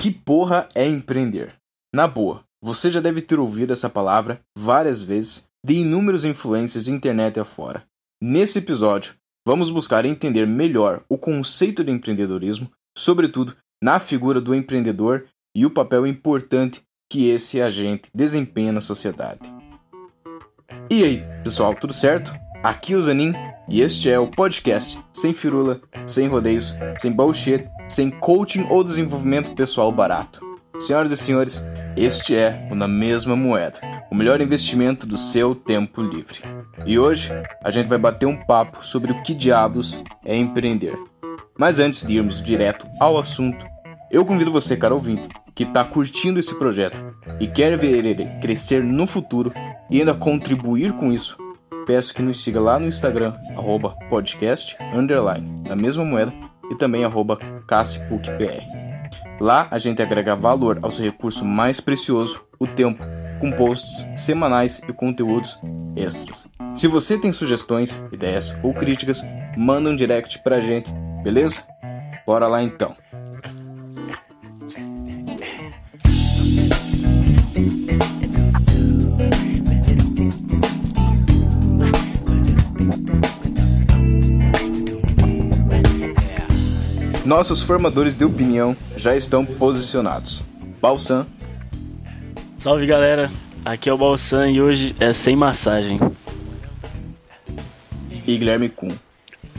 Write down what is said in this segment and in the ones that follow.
Que porra é empreender? Na boa, você já deve ter ouvido essa palavra várias vezes de inúmeros influências de internet afora. Nesse episódio, vamos buscar entender melhor o conceito de empreendedorismo, sobretudo na figura do empreendedor e o papel importante que esse agente desempenha na sociedade. E aí, pessoal, tudo certo? Aqui é o Zanin e este é o podcast sem firula, sem rodeios, sem bullshit, sem coaching ou desenvolvimento pessoal barato. Senhoras e senhores, este é o Na Mesma Moeda, o melhor investimento do seu tempo livre. E hoje a gente vai bater um papo sobre o que diabos é empreender. Mas antes de irmos direto ao assunto, eu convido você, cara ouvinte, que está curtindo esse projeto e quer ver ele crescer no futuro e ainda contribuir com isso, peço que nos siga lá no Instagram, arroba podcast, underline, na mesma moeda, e também arroba Lá a gente agrega valor ao seu recurso mais precioso, o tempo, com posts semanais e conteúdos extras. Se você tem sugestões, ideias ou críticas, manda um direct pra gente, beleza? Bora lá então. Nossos formadores de opinião já estão posicionados. Balsan. Salve galera, aqui é o Balsan e hoje é sem massagem. E Guilherme Kuhn.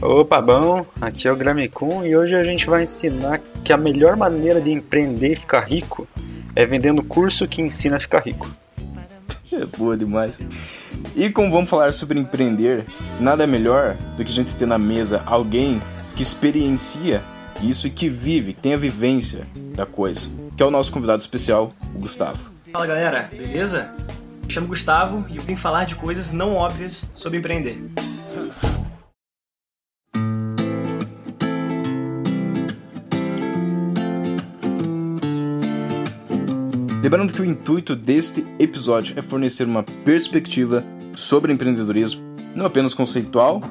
Opa, bom, aqui é o Guilherme Kuhn e hoje a gente vai ensinar que a melhor maneira de empreender e ficar rico é vendendo curso que ensina a ficar rico. É boa demais. E como vamos falar sobre empreender, nada melhor do que a gente ter na mesa alguém que experiencia isso e que vive, que tem a vivência da coisa, que é o nosso convidado especial, o Gustavo. Fala galera, beleza? Me chamo Gustavo e eu vim falar de coisas não óbvias sobre empreender. Lembrando que o intuito deste episódio é fornecer uma perspectiva sobre empreendedorismo, não apenas conceitual,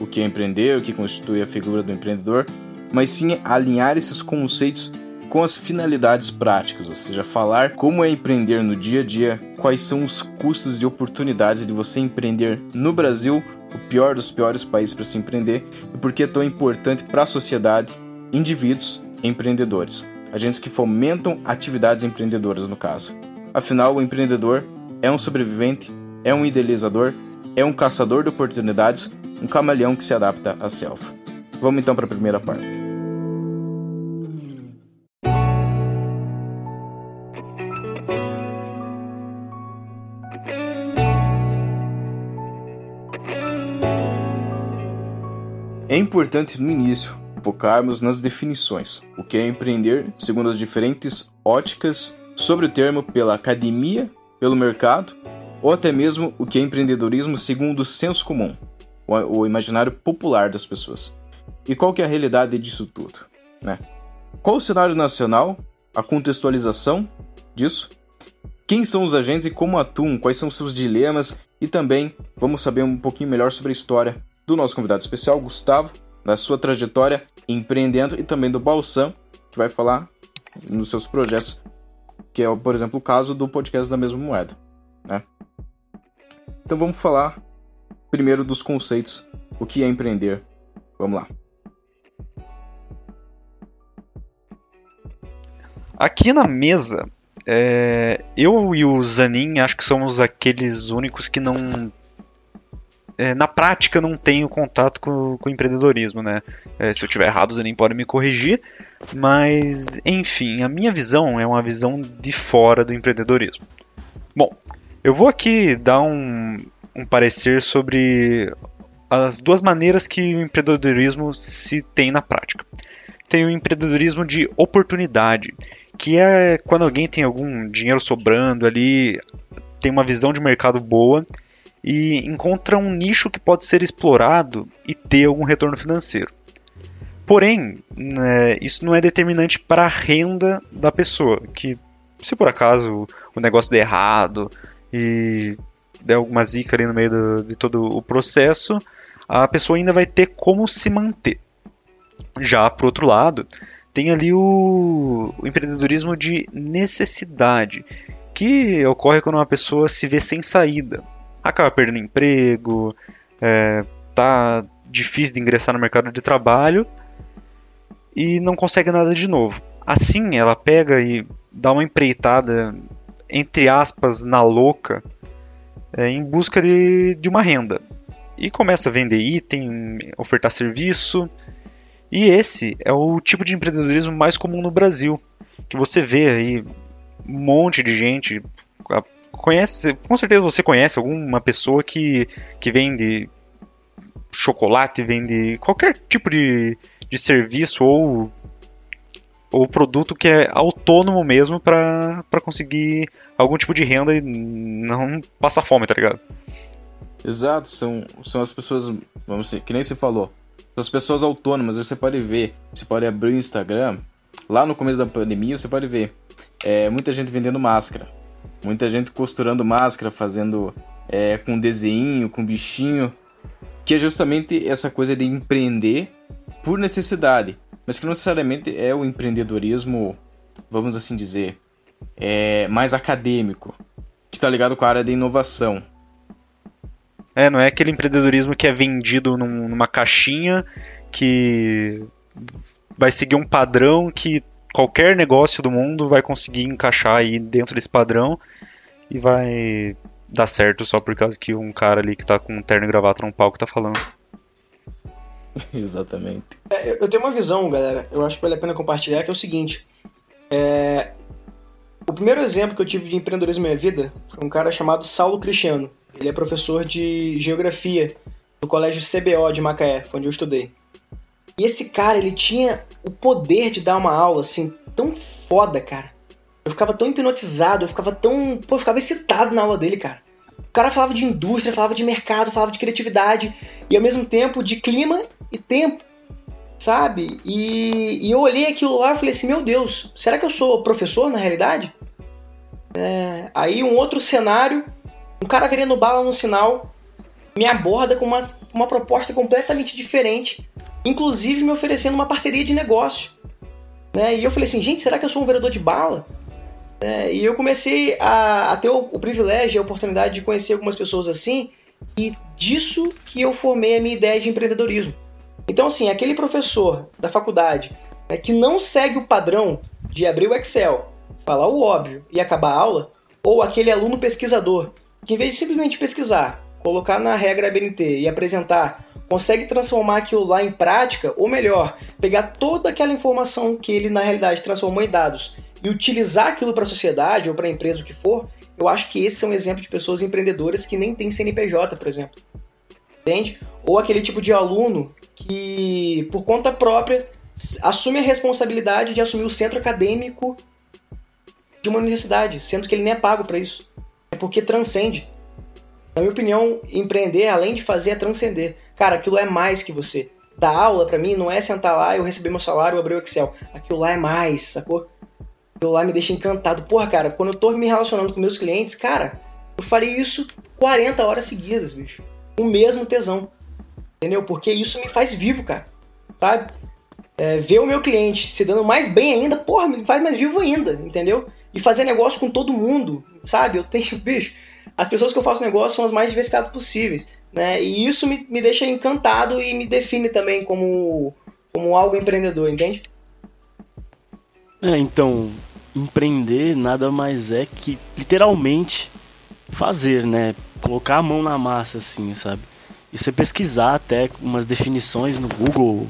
o que é empreender, o que constitui a figura do empreendedor, mas sim alinhar esses conceitos com as finalidades práticas, ou seja, falar como é empreender no dia a dia, quais são os custos e oportunidades de você empreender no Brasil, o pior dos piores países para se empreender, e por que é tão importante para a sociedade, indivíduos, empreendedores, agentes que fomentam atividades empreendedoras no caso. Afinal, o empreendedor é um sobrevivente, é um idealizador, é um caçador de oportunidades, um camaleão que se adapta à selva. Vamos então para a primeira parte. É importante no início focarmos nas definições, o que é empreender segundo as diferentes óticas sobre o termo pela academia, pelo mercado, ou até mesmo o que é empreendedorismo segundo o senso comum, o imaginário popular das pessoas. E qual que é a realidade disso tudo? Né? Qual o cenário nacional, a contextualização disso? Quem são os agentes e como atuam? Quais são seus dilemas? E também vamos saber um pouquinho melhor sobre a história do nosso convidado especial, Gustavo, da sua trajetória empreendendo e também do Balsam, que vai falar nos seus projetos, que é, por exemplo, o caso do podcast da mesma moeda. Né? Então vamos falar primeiro dos conceitos, o que é empreender. Vamos lá. Aqui na mesa, é, eu e o Zanin acho que somos aqueles únicos que não. É, na prática não tenho contato com, com o empreendedorismo, né? É, se eu tiver errado, o Zanin pode me corrigir. Mas, enfim, a minha visão é uma visão de fora do empreendedorismo. Bom, eu vou aqui dar um, um parecer sobre as duas maneiras que o empreendedorismo se tem na prática. Tem o empreendedorismo de oportunidade, que é quando alguém tem algum dinheiro sobrando ali, tem uma visão de mercado boa e encontra um nicho que pode ser explorado e ter algum retorno financeiro. Porém, né, isso não é determinante para a renda da pessoa, que se por acaso o negócio der errado e der alguma zica ali no meio do, de todo o processo, a pessoa ainda vai ter como se manter. Já por outro lado, tem ali o, o empreendedorismo de necessidade, que ocorre quando uma pessoa se vê sem saída, acaba perdendo emprego, é, tá difícil de ingressar no mercado de trabalho e não consegue nada de novo. Assim, ela pega e dá uma empreitada, entre aspas, na louca, é, em busca de, de uma renda. E começa a vender item, ofertar serviço. E esse é o tipo de empreendedorismo mais comum no Brasil, que você vê aí um monte de gente conhece, com certeza você conhece alguma pessoa que, que vende chocolate, vende qualquer tipo de, de serviço ou, ou produto que é autônomo mesmo para conseguir algum tipo de renda e não passar fome, tá ligado? Exato, são, são as pessoas, vamos dizer, que nem você falou, são as pessoas autônomas, você pode ver, você pode abrir o Instagram, lá no começo da pandemia você pode ver é, muita gente vendendo máscara, muita gente costurando máscara, fazendo é, com desenho, com bichinho, que é justamente essa coisa de empreender por necessidade, mas que não necessariamente é o empreendedorismo, vamos assim dizer, é, mais acadêmico, que está ligado com a área de inovação. É, não é aquele empreendedorismo que é vendido num, numa caixinha que vai seguir um padrão que qualquer negócio do mundo vai conseguir encaixar aí dentro desse padrão e vai dar certo só por causa que um cara ali que tá com um terno e gravata no palco tá falando. Exatamente. É, eu tenho uma visão, galera, eu acho que vale a pena compartilhar, que é o seguinte. É... O primeiro exemplo que eu tive de empreendedorismo na minha vida foi um cara chamado Saulo Cristiano. Ele é professor de geografia do colégio CBO de Macaé, onde eu estudei. E esse cara, ele tinha o poder de dar uma aula assim, tão foda, cara. Eu ficava tão hipnotizado, eu ficava tão. Pô, eu ficava excitado na aula dele, cara. O cara falava de indústria, falava de mercado, falava de criatividade e ao mesmo tempo de clima e tempo, sabe? E, e eu olhei aquilo lá e falei assim: meu Deus, será que eu sou professor na realidade? É, aí um outro cenário, um cara vendendo bala no sinal me aborda com uma, uma proposta completamente diferente, inclusive me oferecendo uma parceria de negócio. Né? E eu falei assim, gente, será que eu sou um vendedor de bala? É, e eu comecei a, a ter o, o, privilégio e a oportunidade de conhecer algumas pessoas assim, e disso que eu formei a minha ideia de empreendedorismo. Então, assim, aquele professor da faculdade né, que não segue o padrão de abrir o Excel, falar o óbvio e acabar a aula, ou aquele aluno pesquisador que, em vez de simplesmente pesquisar, colocar na regra BNT e apresentar, consegue transformar aquilo lá em prática, ou melhor, pegar toda aquela informação que ele na realidade transformou em dados e utilizar aquilo para a sociedade ou para a empresa o que for, eu acho que esse é um exemplo de pessoas empreendedoras que nem tem CNPJ, por exemplo. Entende? Ou aquele tipo de aluno que, por conta própria, assume a responsabilidade de assumir o centro acadêmico de uma universidade, sendo que ele nem é pago para isso. É porque transcende. Na minha opinião, empreender, além de fazer, é transcender. Cara, aquilo é mais que você. Dar aula, para mim, não é sentar lá, eu receber meu salário, abrir o Excel. Aquilo lá é mais, sacou? Aquilo lá me deixa encantado. Porra, cara, quando eu tô me relacionando com meus clientes, cara, eu farei isso 40 horas seguidas, bicho. O mesmo tesão. Entendeu? Porque isso me faz vivo, cara. Sabe? É, ver o meu cliente se dando mais bem ainda, porra, me faz mais vivo ainda, entendeu? E fazer negócio com todo mundo, sabe? Eu tenho, bicho, as pessoas que eu faço negócio são as mais diversificadas possíveis, né? E isso me, me deixa encantado e me define também como, como algo empreendedor, entende? É, então, empreender nada mais é que literalmente fazer, né? Colocar a mão na massa, assim, sabe? E você pesquisar até umas definições no Google,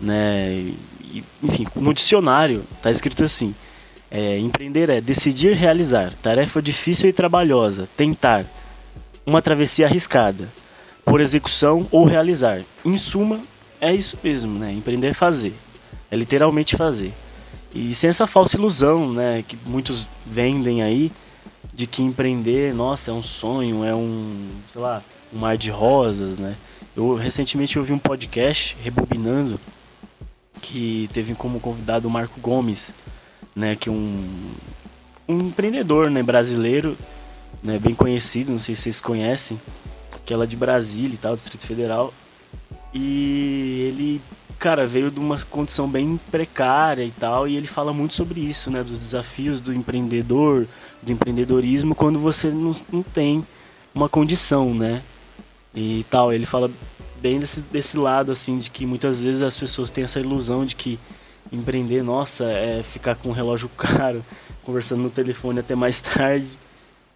né? E, enfim, no dicionário tá escrito assim: é, empreender é decidir realizar, tarefa difícil e trabalhosa, tentar, uma travessia arriscada, por execução ou realizar. Em suma, é isso mesmo, né? Empreender é fazer, é literalmente fazer. E sem essa falsa ilusão, né, que muitos vendem aí, de que empreender, nossa, é um sonho, é um, sei lá, um mar de rosas, né? Eu recentemente ouvi um podcast, Rebobinando, que teve como convidado o Marco Gomes, né, que um, um empreendedor, né, brasileiro, né, bem conhecido, não sei se vocês conhecem, que ela é de Brasília e tal, Distrito Federal, e ele cara, veio de uma condição bem precária e tal, e ele fala muito sobre isso, né? Dos desafios do empreendedor, do empreendedorismo, quando você não, não tem uma condição, né? E tal, ele fala bem desse, desse lado, assim, de que muitas vezes as pessoas têm essa ilusão de que empreender, nossa, é ficar com um relógio caro, conversando no telefone até mais tarde,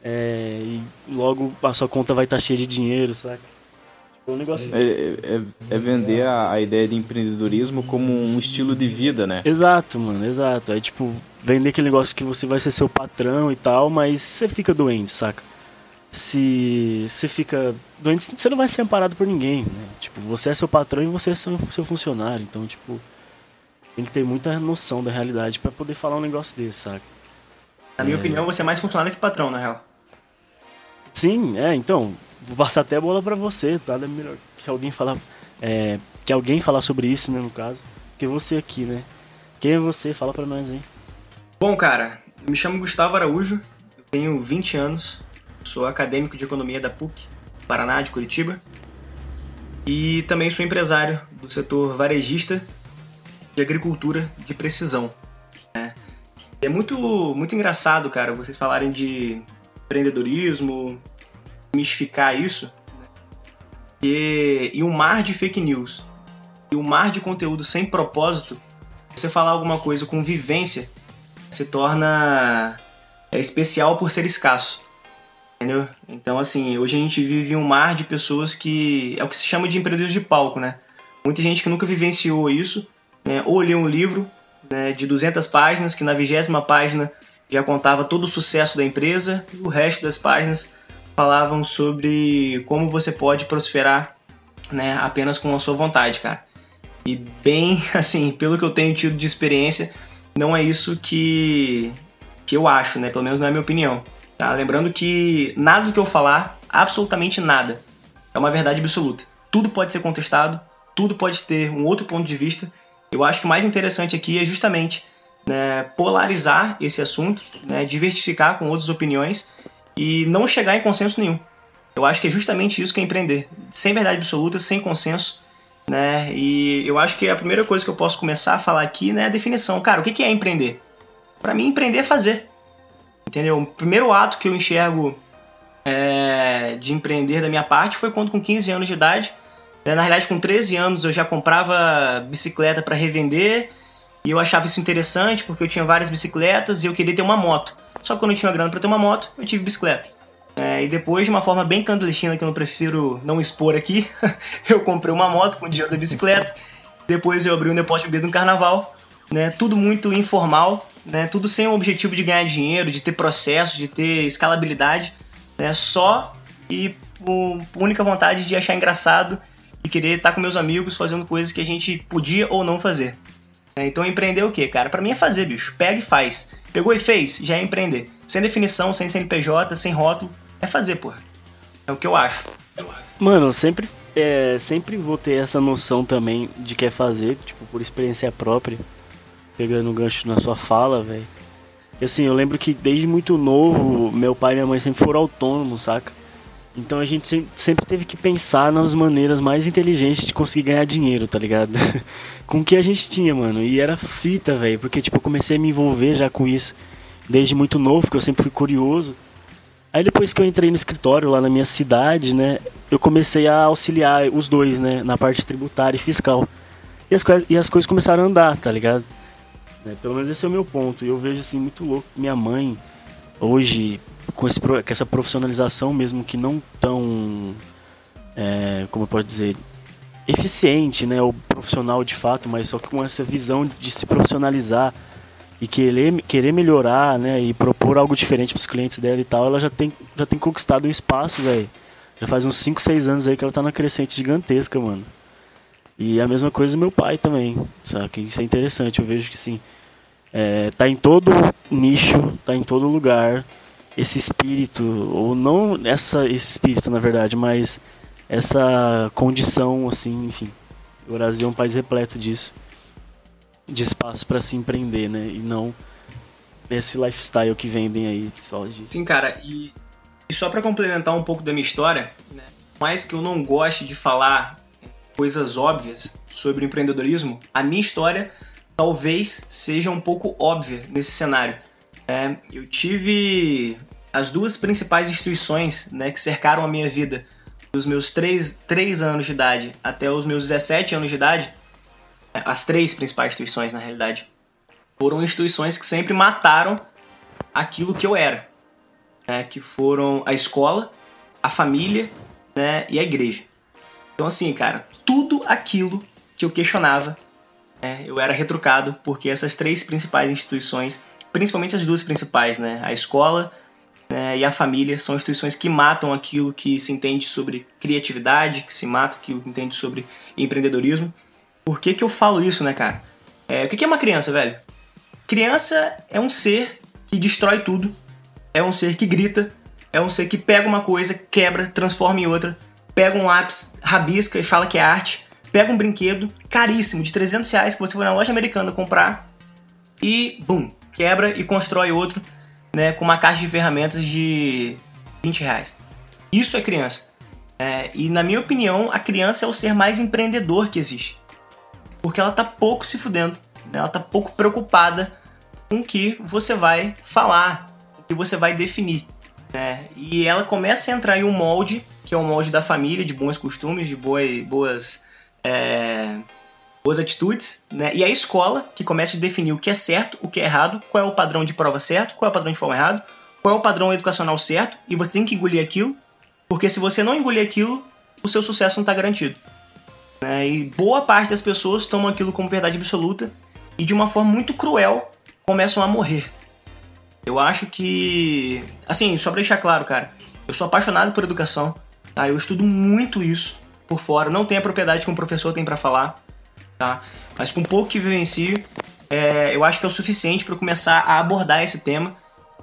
é, e logo a sua conta vai estar tá cheia de dinheiro, saca? Tipo, um negócio... É, é, é vender a, a, ideia de empreendedorismo como um estilo de vida, né? Exato, mano, exato. É tipo, vender aquele negócio que você vai ser seu patrão e tal, mas você fica doente, saca? Se você fica doente, você não vai ser amparado por ninguém, né? Tipo, você é seu patrão e você é seu, seu funcionário, então, tipo tem que ter muita noção da realidade para poder falar um negócio desse, saca? Na minha é... opinião, você é mais funcionário que patrão, na real. Sim, é, então, vou passar até a bola para você, tá? É melhor que alguém falar, é, que alguém falar sobre isso, né, no caso, que você aqui, né? Quem é você? Fala para nós aí. Bom, cara, eu me chamo Gustavo Araújo, eu tenho 20 anos, sou acadêmico de economia da PUC, Paraná, de Curitiba, e também sou empresário do setor varejista de agricultura de precisão. Né? É muito, muito engraçado, cara, vocês falarem de empreendedorismo, mistificar isso, né? e, e um mar de fake news, e um mar de conteúdo sem propósito, você falar alguma coisa com vivência se torna é, especial por ser escasso. Entendeu? Então, assim, hoje a gente vive um mar de pessoas que. É o que se chama de empreendedores de palco, né? Muita gente que nunca vivenciou isso né, ou li um livro né, de 200 páginas, que na vigésima página já contava todo o sucesso da empresa, e o resto das páginas falavam sobre como você pode prosperar né, apenas com a sua vontade, cara. E bem assim, pelo que eu tenho tido de experiência, não é isso que, que eu acho, né? Pelo menos não é a minha opinião. Tá? Lembrando que nada do que eu falar, absolutamente nada, é uma verdade absoluta. Tudo pode ser contestado, tudo pode ter um outro ponto de vista eu acho que o mais interessante aqui é justamente né, polarizar esse assunto, né, diversificar com outras opiniões e não chegar em consenso nenhum. Eu acho que é justamente isso que é empreender, sem verdade absoluta, sem consenso, né? E eu acho que a primeira coisa que eu posso começar a falar aqui né, é a definição. Cara, o que é empreender? Para mim, empreender é fazer. Entendeu? O primeiro ato que eu enxergo é, de empreender da minha parte foi quando, com 15 anos de idade, na realidade, com 13 anos eu já comprava bicicleta para revender e eu achava isso interessante porque eu tinha várias bicicletas e eu queria ter uma moto. Só que quando eu tinha grana para ter uma moto, eu tive bicicleta. É, e depois, de uma forma bem clandestina, que eu não prefiro não expor aqui, eu comprei uma moto com o dinheiro da bicicleta. Depois eu abri um depósito de bebida no carnaval. Né, tudo muito informal, né, tudo sem o objetivo de ganhar dinheiro, de ter processo, de ter escalabilidade. Né, só e por única vontade de achar engraçado e querer estar com meus amigos fazendo coisas que a gente podia ou não fazer. É, então empreender o que, cara? Para mim é fazer, bicho. Pega e faz. Pegou e fez, já é empreender. Sem definição, sem CNPJ, sem rótulo, é fazer, porra. É o que eu acho. Mano, sempre, é, sempre vou ter essa noção também de que é fazer, tipo, por experiência própria. Pegando o gancho na sua fala, velho. Assim, eu lembro que desde muito novo, meu pai e minha mãe sempre foram autônomos, saca? Então a gente sempre teve que pensar nas maneiras mais inteligentes de conseguir ganhar dinheiro, tá ligado? com o que a gente tinha, mano. E era fita, velho. Porque, tipo, eu comecei a me envolver já com isso desde muito novo, porque eu sempre fui curioso. Aí depois que eu entrei no escritório lá na minha cidade, né? Eu comecei a auxiliar os dois, né? Na parte tributária e fiscal. E as, e as coisas começaram a andar, tá ligado? É, pelo menos esse é o meu ponto. E eu vejo, assim, muito louco. Minha mãe, hoje, com, esse, com essa profissionalização mesmo que não tão, é, como eu posso dizer, eficiente, né, ou profissional de fato, mas só com essa visão de se profissionalizar e querer, querer melhorar, né, e propor algo diferente para os clientes dela e tal, ela já tem, já tem conquistado um espaço, velho. Já faz uns 5, 6 anos aí que ela tá na crescente gigantesca, mano. E a mesma coisa meu pai também, sabe? Isso é interessante, eu vejo que sim. É, tá em todo nicho, tá em todo lugar esse espírito, ou não essa, esse espírito na verdade, mas essa condição, assim, enfim. O Brasil é um país repleto disso, de espaço para se empreender, né? E não esse lifestyle que vendem aí só de. Sim, cara, e, e só para complementar um pouco da minha história, né? mais que eu não goste de falar coisas óbvias, sobre empreendedorismo, a minha história talvez seja um pouco óbvia nesse cenário. É, eu tive as duas principais instituições né, que cercaram a minha vida dos meus 3, 3 anos de idade até os meus 17 anos de idade, as três principais instituições na realidade, foram instituições que sempre mataram aquilo que eu era, né, que foram a escola, a família né, e a igreja. Então assim, cara, tudo aquilo que eu questionava, né, eu era retrucado porque essas três principais instituições, principalmente as duas principais, né, a escola né, e a família, são instituições que matam aquilo que se entende sobre criatividade, que se mata aquilo que entende sobre empreendedorismo. Por que, que eu falo isso, né, cara? É, o que é uma criança, velho? Criança é um ser que destrói tudo, é um ser que grita, é um ser que pega uma coisa, quebra, transforma em outra, pega um lápis, rabisca e fala que é arte, pega um brinquedo caríssimo de 300 reais que você foi na loja americana comprar e, bum, quebra e constrói outro né, com uma caixa de ferramentas de 20 reais. Isso é criança. É, e na minha opinião, a criança é o ser mais empreendedor que existe. Porque ela tá pouco se fudendo, né? ela tá pouco preocupada com o que você vai falar, o que você vai definir. Né? E ela começa a entrar em um molde, que é o molde da família, de bons costumes, de boas, boas, é, boas atitudes, né? e a escola, que começa a definir o que é certo, o que é errado, qual é o padrão de prova certo, qual é o padrão de forma errado, qual é o padrão educacional certo, e você tem que engolir aquilo, porque se você não engolir aquilo, o seu sucesso não está garantido. Né? E boa parte das pessoas tomam aquilo como verdade absoluta e de uma forma muito cruel começam a morrer. Eu acho que. Assim, só pra deixar claro, cara, eu sou apaixonado por educação, tá? Eu estudo muito isso por fora, não tenho a propriedade que um professor tem para falar, tá? Mas com pouco que vivencio, é, eu acho que é o suficiente para começar a abordar esse tema.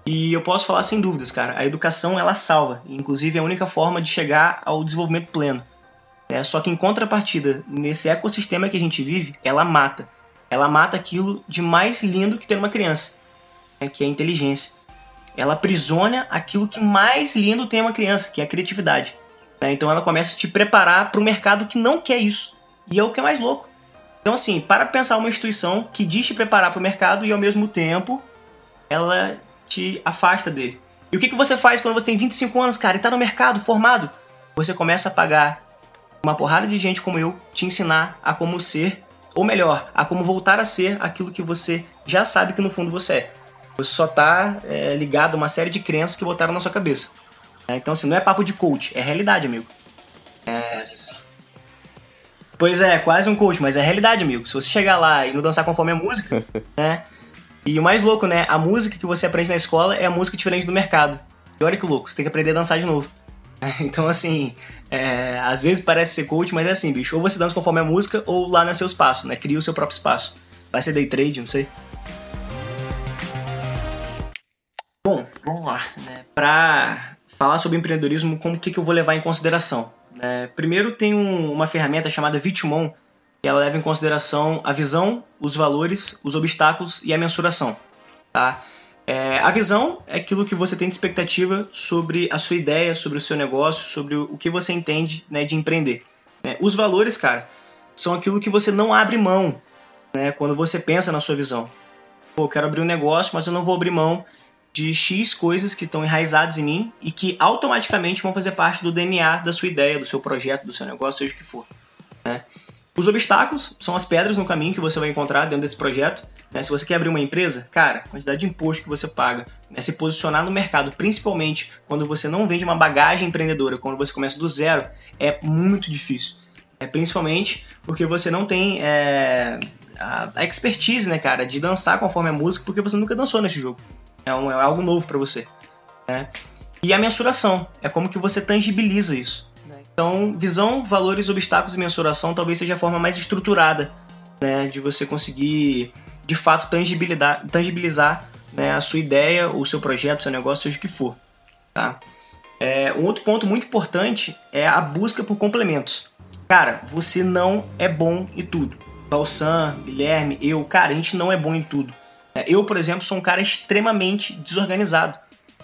E eu posso falar sem dúvidas, cara, a educação ela salva, inclusive é a única forma de chegar ao desenvolvimento pleno. É, só que em contrapartida, nesse ecossistema que a gente vive, ela mata. Ela mata aquilo de mais lindo que tem uma criança, né, que é a inteligência. Ela aprisiona aquilo que mais lindo tem uma criança, que é a criatividade. Né? Então ela começa a te preparar para o mercado que não quer isso. E é o que é mais louco. Então, assim, para pensar uma instituição que diz te preparar para o mercado e ao mesmo tempo ela te afasta dele. E o que, que você faz quando você tem 25 anos, cara, e está no mercado formado? Você começa a pagar uma porrada de gente como eu te ensinar a como ser, ou melhor, a como voltar a ser aquilo que você já sabe que no fundo você é. Você só tá é, ligado a uma série de crenças que botaram na sua cabeça. É, então, assim, não é papo de coach, é realidade, amigo. É... Pois é, quase um coach, mas é realidade, amigo. Se você chegar lá e não dançar conforme a música, né? E o mais louco, né? A música que você aprende na escola é a música diferente do mercado. E olha que louco, você tem que aprender a dançar de novo. Então, assim, é, às vezes parece ser coach, mas é assim, bicho. Ou você dança conforme a música, ou lá no seu espaço, né? Cria o seu próprio espaço. Vai ser day trade, não sei. Bom, vamos lá. Né? Pra falar sobre empreendedorismo, como que, que eu vou levar em consideração? Né? Primeiro tem um, uma ferramenta chamada Vitumon, que ela leva em consideração a visão, os valores, os obstáculos e a mensuração. Tá? É, a visão é aquilo que você tem de expectativa sobre a sua ideia, sobre o seu negócio, sobre o que você entende né, de empreender. Né? Os valores, cara, são aquilo que você não abre mão né, quando você pensa na sua visão. Pô, eu quero abrir um negócio, mas eu não vou abrir mão de X coisas que estão enraizadas em mim e que automaticamente vão fazer parte do DNA da sua ideia, do seu projeto, do seu negócio, seja o que for. Né? Os obstáculos são as pedras no caminho que você vai encontrar dentro desse projeto. Né? Se você quer abrir uma empresa, cara, a quantidade de imposto que você paga, né? se posicionar no mercado, principalmente quando você não vende uma bagagem empreendedora, quando você começa do zero, é muito difícil. É, principalmente porque você não tem é, a, a, expertise, né, cara, de dançar conforme a música, porque você nunca dançou nesse jogo. É, um, é algo novo para você. Né? E a mensuração é como que você tangibiliza isso. Então, visão, valores, obstáculos e mensuração talvez seja a forma mais estruturada né, de você conseguir, de fato, tangibilizar, tangibilizar né, a sua ideia, o seu projeto, o seu negócio, seja o que for. Tá? É, um outro ponto muito importante é a busca por complementos. Cara, você não é bom em tudo. Balsan, Guilherme, eu, cara, a gente não é bom em tudo. É, eu, por exemplo, sou um cara extremamente desorganizado.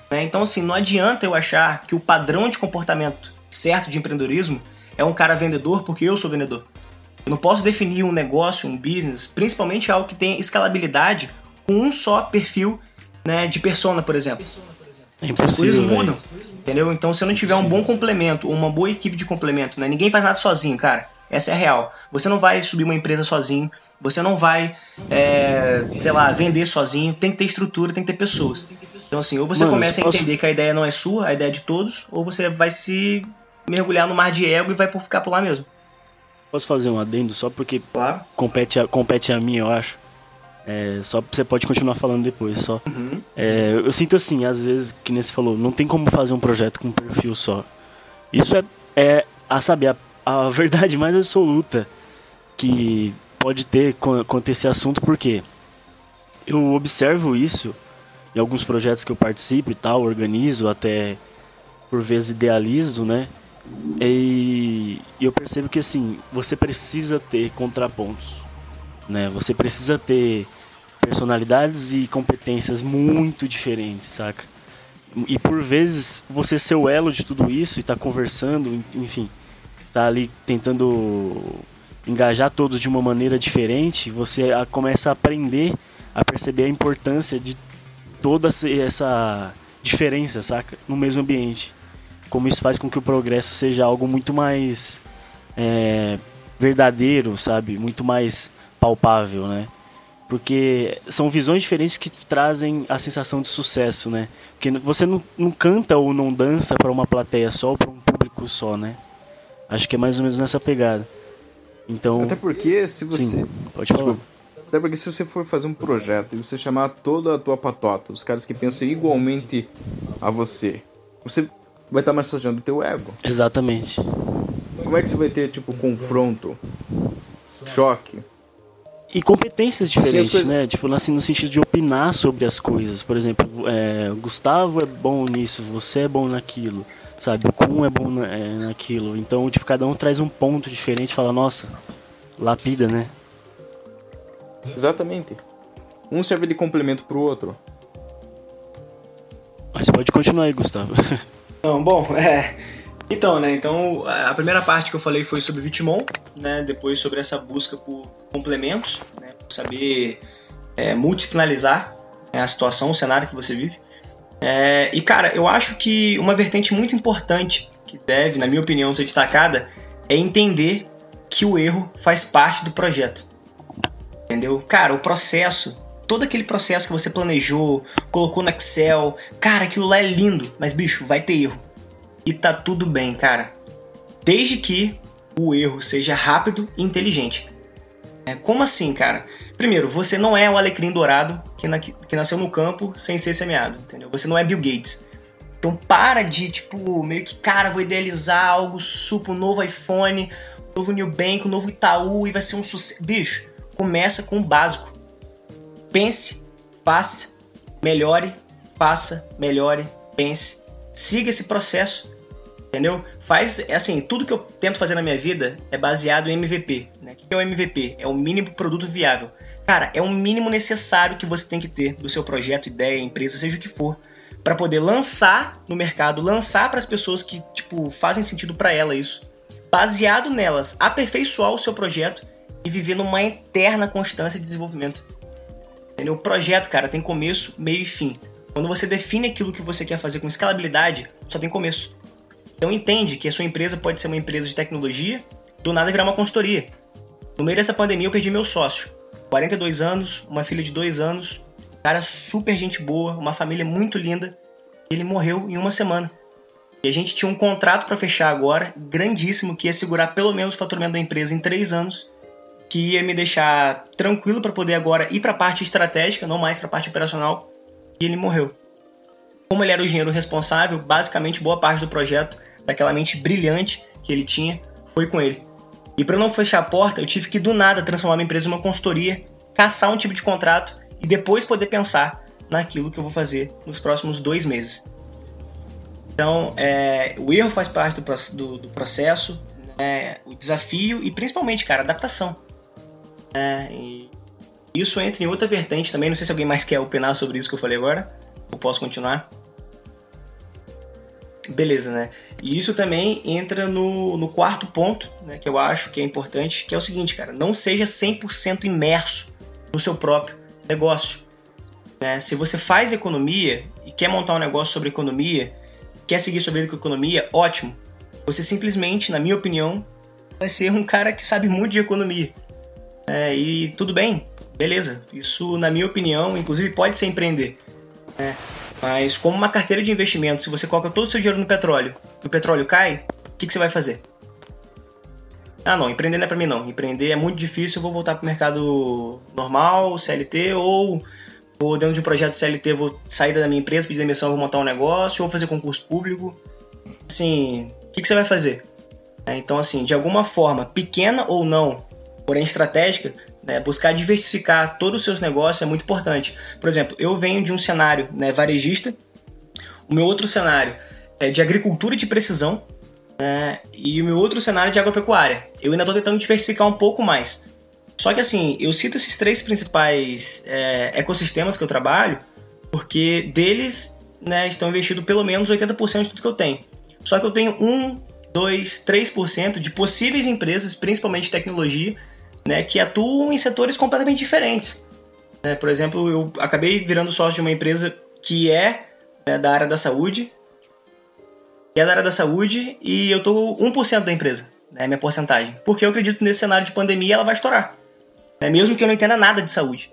Né? Então, assim, não adianta eu achar que o padrão de comportamento certo de empreendedorismo é um cara vendedor porque eu sou vendedor. Eu não posso definir um negócio, um business, principalmente algo que tenha escalabilidade com um só perfil né, de persona, por exemplo. É Essas coisas mudam. Entendeu? Então, se eu não tiver um bom complemento, uma boa equipe de complemento, né? Ninguém faz nada sozinho, cara. Essa é a real. Você não vai subir uma empresa sozinho. Você não vai, é, sei lá, vender sozinho. Tem que ter estrutura, tem que ter pessoas. Então, assim, ou você Mano, começa a posso- entender que a ideia não é sua, a ideia é de todos, ou você vai se mergulhar no mar de ego e vai ficar por lá mesmo. Posso fazer um adendo só porque Claro. compete a, compete a mim, eu acho. É, só você pode continuar falando depois, só. Uhum. É, eu sinto assim, às vezes, que nem você falou, não tem como fazer um projeto com um perfil só. Isso é, é a saber, a, a verdade mais absoluta que pode ter quanto a esse assunto, porque eu observo isso em alguns projetos que eu participo e tal, organizo, até por vezes idealizo, né? E eu percebo que assim, você precisa ter contrapontos, né? Você precisa ter personalidades e competências muito diferentes, saca? E por vezes você ser o elo de tudo isso e tá conversando, enfim, tá ali tentando engajar todos de uma maneira diferente, você a- começa a aprender a perceber a importância de toda essa- diferença, saca? No mesmo ambiente. Como isso faz com que o progresso seja algo muito mais é, verdadeiro, sabe? Muito mais palpável, né? Porque são visões diferentes que trazem a sensação de sucesso, né? Porque você não, não canta ou não dança para uma plateia só ou para um público só, né? Acho que é mais ou menos nessa pegada. Então, Até porque se você. sim, pode falar. Até porque se você for fazer um projeto e você chamar toda a tua patota, os caras que pensam igualmente a você, você vai estar massageando o teu ego. Exatamente. Como é que você vai ter, tipo, confronto, choque? E competências diferentes, coisas- né? Tipo, assim, no sentido de opinar sobre as coisas. Por exemplo, é, Gustavo é bom nisso, você é bom naquilo, sabe? O Kun é bom na- é, naquilo. Então, tipo, cada um traz um ponto diferente e fala, nossa, lapida, né? Exatamente. Um serve de complemento pro outro. Mas pode continuar aí, Gustavo. Não, bom, é. Então, né? Então, a primeira parte que eu falei foi sobre Vitmon, né? Depois sobre essa busca por complementos, né? Saber é, multiplanalizar né, a situação, o cenário que você vive. É, e, cara, eu acho que uma vertente muito importante que deve, na minha opinião, ser destacada é entender que o erro faz parte do projeto. Entendeu? Cara, o processo, todo aquele processo que você planejou, colocou no Excel, cara, aquilo lá é lindo, mas bicho, vai ter erro. E tá tudo bem, cara. Desde que o erro seja rápido e inteligente. É, como assim, cara? Primeiro, você não é o alecrim dourado que, na- que nasceu no campo sem ser semeado, entendeu? Você não é Bill Gates. Então para de, tipo, meio que, cara, vou idealizar algo super, um novo iPhone, um novo New Bank, um novo Itaú e vai ser um sucesso. Bicho, começa com o básico. Pense, faça, melhore, faça, melhore, pense. Siga esse processo, entendeu? Faz, é assim, tudo que eu tento fazer na minha vida é baseado em MVP. Né? O que é o MVP? É o mínimo produto viável. Cara, é o mínimo necessário que você tem que ter do seu projeto, ideia, empresa, seja o que for, para poder lançar no mercado, lançar para as pessoas que, tipo, fazem sentido para ela isso. Baseado nelas, aperfeiçoar o seu projeto e viver numa eterna constância de desenvolvimento. Entendeu? O projeto, cara, tem começo, meio e fim. Quando você define aquilo que você quer fazer com escalabilidade, só tem começo. Então entende que a sua empresa pode ser uma empresa de tecnologia, do nada virar uma consultoria. No meio dessa pandemia eu perdi meu sócio. 42 anos, uma filha de 2 anos, cara super gente boa, uma família muito linda. Ele morreu em uma semana. E a gente tinha um contrato para fechar agora, grandíssimo, que ia segurar pelo menos o faturamento da empresa em 3 anos, que ia me deixar tranquilo para poder agora ir para a parte estratégica, não mais para a parte operacional. E ele morreu. Como ele era o engenheiro responsável, basicamente boa parte do projeto, daquela mente brilhante que ele tinha, foi com ele. E para não fechar a porta, eu tive que do nada transformar minha empresa em uma consultoria, caçar um tipo de contrato e depois poder pensar naquilo que eu vou fazer nos próximos dois meses. Então, é, o erro faz parte do, do- do processo, né, o desafio e principalmente, cara, adaptação. e isso entra em outra vertente também. Não sei se alguém mais quer opinar sobre isso que eu falei agora. Eu posso continuar? Beleza, né? E isso também entra no, no quarto ponto, né, que eu acho que é importante, que é o seguinte, cara, não seja 100% imerso no seu próprio negócio. Né? Se você faz economia e quer montar um negócio sobre economia, quer seguir sobre economia, ótimo. Você simplesmente, na minha opinião, vai ser um cara que sabe muito de economia. É, e tudo bem, beleza. Isso, na minha opinião, inclusive pode ser empreender. Né? Mas como uma carteira de investimento, se você coloca todo o seu dinheiro no petróleo e o petróleo cai, o que, que você vai fazer? Ah não, empreender não é pra mim não. Empreender é muito difícil, eu vou voltar pro mercado normal, CLT, ou vou dentro de um projeto CLT, vou sair da minha empresa, pedir demissão, vou montar um negócio, ou fazer concurso público. Assim, o que, que você vai fazer? É, então assim, de alguma forma, pequena ou não, porém estratégica, né, buscar diversificar todos os seus negócios é muito importante. Por exemplo, eu venho de um cenário né, varejista, o meu outro cenário é de agricultura de precisão né, e o meu outro cenário é de agropecuária. Eu ainda estou tentando diversificar um pouco mais. Só que assim, eu cito esses três principais é, ecossistemas que eu trabalho porque deles né, estão investidos pelo menos 80% de tudo que eu tenho. Só que eu tenho 1, 2, 3% de possíveis empresas, principalmente de tecnologia, né, que atuam em setores completamente diferentes. É, por exemplo, eu acabei virando sócio de uma empresa que é né, da área da saúde, que é da área da saúde, e eu tô 1% da empresa, né, minha porcentagem. Porque eu acredito que nesse cenário de pandemia ela vai estourar. Né, mesmo que eu não entenda nada de saúde.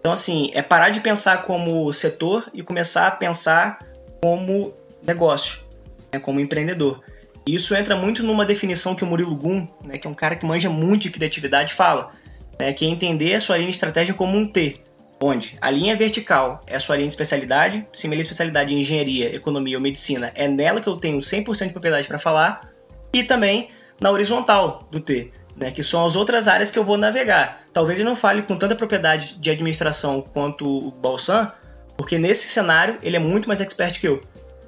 Então, assim, é parar de pensar como setor e começar a pensar como negócio, né, como empreendedor. E isso entra muito numa definição que o Murilo Gun, né, que é um cara que manja muito de criatividade, fala, né, que é entender a sua linha de estratégia como um T, onde a linha vertical é a sua linha de especialidade, se minha especialidade em engenharia, economia ou medicina é nela que eu tenho 100% de propriedade para falar, e também na horizontal do T, né, que são as outras áreas que eu vou navegar. Talvez eu não fale com tanta propriedade de administração quanto o Balsan, porque nesse cenário ele é muito mais expert que eu.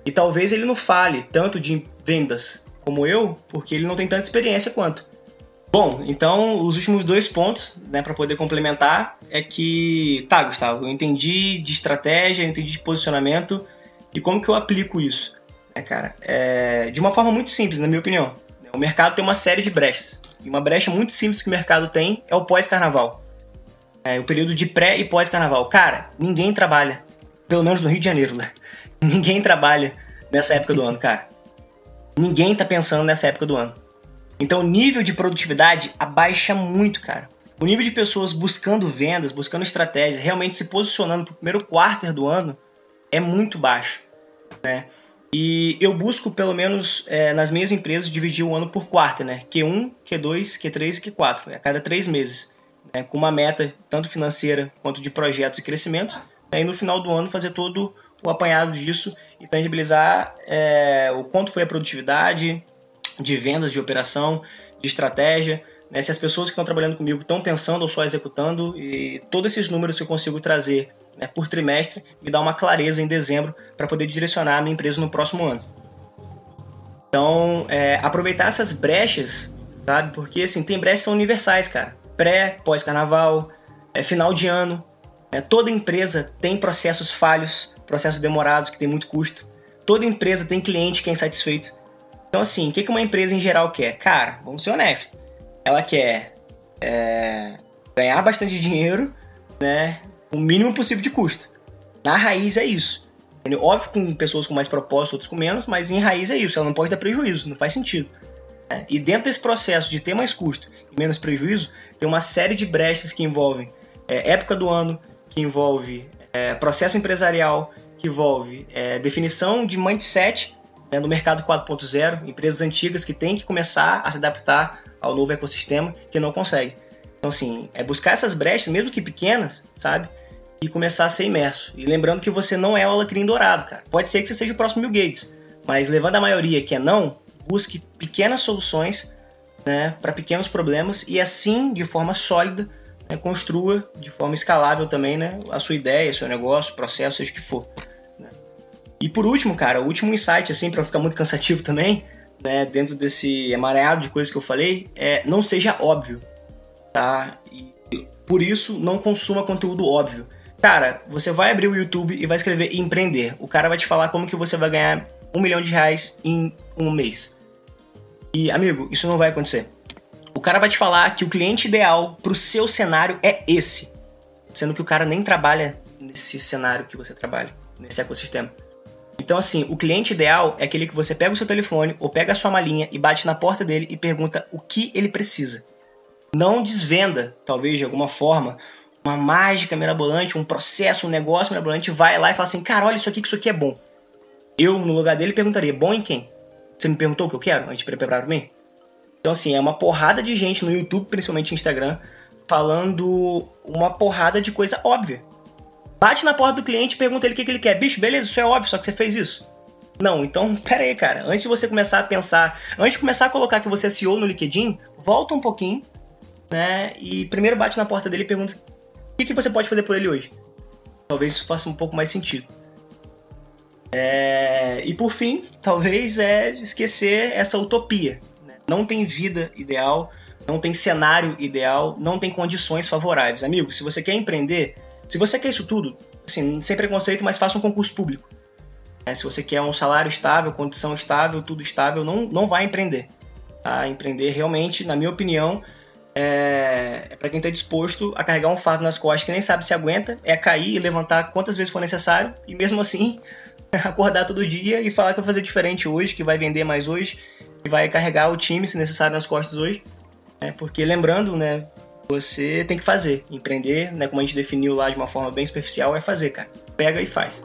E talvez ele não fale tanto de vendas como eu, porque ele não tem tanta experiência quanto. Bom, então os últimos dois pontos, né, para poder complementar, é que, tá, Gustavo, eu entendi de estratégia, entendi de posicionamento e como que eu aplico isso, né, cara? É, de uma forma muito simples, na minha opinião. O mercado tem uma série de brechas. E uma brecha muito simples que o mercado tem é o pós-carnaval. É, o período de pré e pós-carnaval. Cara, ninguém trabalha. Pelo menos no Rio de Janeiro, né? Ninguém trabalha nessa época do ano, cara. Ninguém tá pensando nessa época do ano. Então o nível de produtividade abaixa muito, cara. O nível de pessoas buscando vendas, buscando estratégias, realmente se posicionando para o primeiro quarter do ano é muito baixo. Né? E eu busco, pelo menos é, nas minhas empresas, dividir o ano por quarter, né? Q1, Q2, Q3 e Q4, a cada três meses. Né? Com uma meta tanto financeira quanto de projetos e crescimentos. Né? E no final do ano fazer todo o apanhado disso e tangibilizar é, o quanto foi a produtividade de vendas, de operação, de estratégia, né? se as pessoas que estão trabalhando comigo estão pensando ou só executando, e todos esses números que eu consigo trazer né, por trimestre me dá uma clareza em dezembro para poder direcionar a minha empresa no próximo ano. Então, é, aproveitar essas brechas, sabe? Porque assim, tem brechas que são universais, cara. Pré, pós-carnaval, é, final de ano. É, toda empresa tem processos falhos, processos demorados que tem muito custo. Toda empresa tem cliente que é insatisfeito. Então, assim, o que uma empresa em geral quer? Cara, vamos ser honestos. Ela quer é, ganhar bastante dinheiro, né? O mínimo possível de custo. Na raiz é isso. Entendeu? Óbvio com pessoas com mais propósito, outros com menos, mas em raiz é isso. Ela não pode dar prejuízo, não faz sentido. Né? E dentro desse processo de ter mais custo e menos prejuízo, tem uma série de brechas que envolvem é, época do ano, que envolve é, processo empresarial, que envolve é, definição de mindset né, no mercado 4.0, empresas antigas que têm que começar a se adaptar ao novo ecossistema que não conseguem. Então, assim, é buscar essas brechas, mesmo que pequenas, sabe? E começar a ser imerso. E lembrando que você não é o alecrim dourado, cara. Pode ser que você seja o próximo Bill Gates, mas levando a maioria que é não, busque pequenas soluções né, para pequenos problemas e assim, de forma sólida, né, construa de forma escalável também né, a sua ideia, seu negócio, processo, seja o que for. Né. E por último, cara, o último insight, assim, para ficar muito cansativo também, né, dentro desse emaranhado de coisas que eu falei, é não seja óbvio, tá? E por isso, não consuma conteúdo óbvio. Cara, você vai abrir o YouTube e vai escrever empreender. O cara vai te falar como que você vai ganhar um milhão de reais em um mês. E, amigo, isso não vai acontecer. O cara vai te falar que o cliente ideal para o seu cenário é esse, sendo que o cara nem trabalha nesse cenário que você trabalha, nesse ecossistema. Então, assim, o cliente ideal é aquele que você pega o seu telefone ou pega a sua malinha e bate na porta dele e pergunta o que ele precisa. Não desvenda, talvez de alguma forma, uma mágica mirabolante, um processo, um negócio mirabolante, vai lá e fala assim: cara, olha isso aqui, que isso aqui é bom. Eu, no lugar dele, perguntaria: bom em quem? Você me perguntou o que eu quero antes de preparar para mim? Então, assim, é uma porrada de gente no YouTube, principalmente Instagram, falando uma porrada de coisa óbvia. Bate na porta do cliente e pergunta ele o que, que ele quer. Bicho, beleza, isso é óbvio, só que você fez isso. Não, então, pera aí, cara. Antes de você começar a pensar, antes de começar a colocar que você é CEO no LinkedIn, volta um pouquinho, né? E primeiro bate na porta dele e pergunta o que, que você pode fazer por ele hoje. Talvez isso faça um pouco mais sentido. É... E por fim, talvez é esquecer essa utopia. Não tem vida ideal, não tem cenário ideal, não tem condições favoráveis. Amigo, se você quer empreender, se você quer isso tudo, assim, sem preconceito, mas faça um concurso público. É, se você quer um salário estável, condição estável, tudo estável, não, não vai empreender. Tá? Empreender realmente, na minha opinião, é, é para quem está disposto a carregar um fardo nas costas que nem sabe se aguenta, é cair e levantar quantas vezes for necessário, e mesmo assim acordar todo dia e falar que vai fazer diferente hoje, que vai vender mais hoje, que vai carregar o time, se necessário, nas costas hoje. É, porque lembrando, né, você tem que fazer. Empreender, né, como a gente definiu lá de uma forma bem superficial, é fazer, cara. Pega e faz.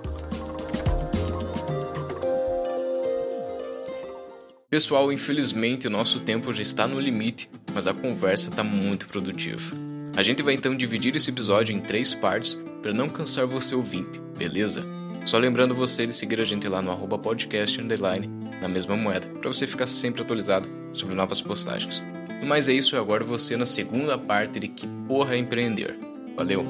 Pessoal, infelizmente o nosso tempo já está no limite, mas a conversa está muito produtiva. A gente vai então dividir esse episódio em três partes para não cansar você ouvinte, beleza? Só lembrando você de seguir a gente lá no arroba podcast underline, na mesma moeda, para você ficar sempre atualizado sobre novas postagens. Mas é isso, agora você na segunda parte de Que Porra Empreender. Valeu!